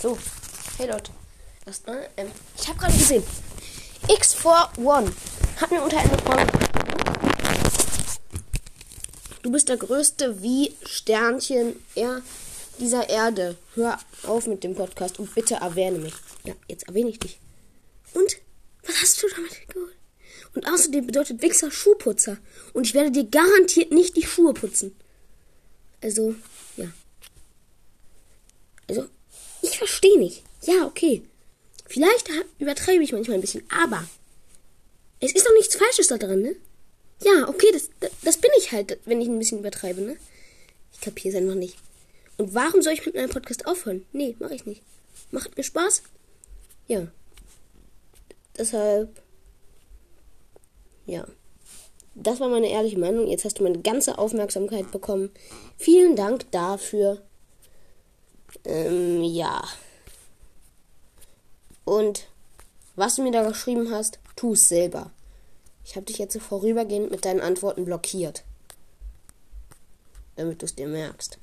So, hey Leute. Erstmal, ähm, ich habe gerade gesehen, X41 hat mir unter einer Folge. Du bist der größte wie Sternchen er dieser Erde. Hör auf mit dem Podcast und bitte erwähne mich. Ja, jetzt erwähne ich dich. Und? Was hast du damit geholt? Und außerdem bedeutet Wichser Schuhputzer. Und ich werde dir garantiert nicht die Schuhe putzen. Also, ja. Verstehe nicht. Ja, okay. Vielleicht übertreibe ich manchmal ein bisschen, aber es ist doch nichts Falsches da dran, ne? Ja, okay, das, das bin ich halt, wenn ich ein bisschen übertreibe, ne? Ich kapiere es einfach nicht. Und warum soll ich mit meinem Podcast aufhören? Nee, mache ich nicht. Macht mir Spaß? Ja. Deshalb. Ja. Das war meine ehrliche Meinung. Jetzt hast du meine ganze Aufmerksamkeit bekommen. Vielen Dank dafür. Ähm, ja. Und was du mir da geschrieben hast, tu es selber. Ich habe dich jetzt so vorübergehend mit deinen Antworten blockiert. Damit du es dir merkst.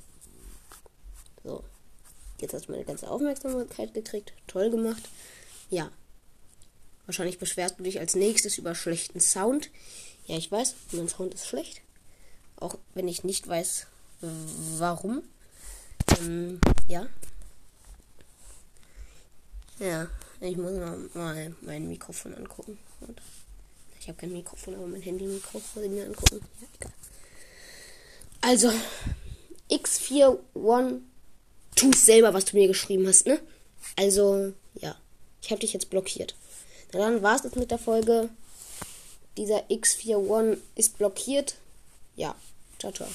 So. Jetzt hast du meine ganze Aufmerksamkeit gekriegt. Toll gemacht. Ja. Wahrscheinlich beschwerst du dich als nächstes über schlechten Sound. Ja, ich weiß, mein Sound ist schlecht. Auch wenn ich nicht weiß, warum. Ähm, ja. Ja, ich muss mal, mein Mikrofon angucken. Ich habe kein Mikrofon, aber mein Handy-Mikro muss ich mir angucken. Ja, egal. Also, X41, tu selber, was du mir geschrieben hast, ne? Also, ja. Ich habe dich jetzt blockiert. Na dann war es jetzt mit der Folge. Dieser X41 ist blockiert. Ja. Ciao, ciao.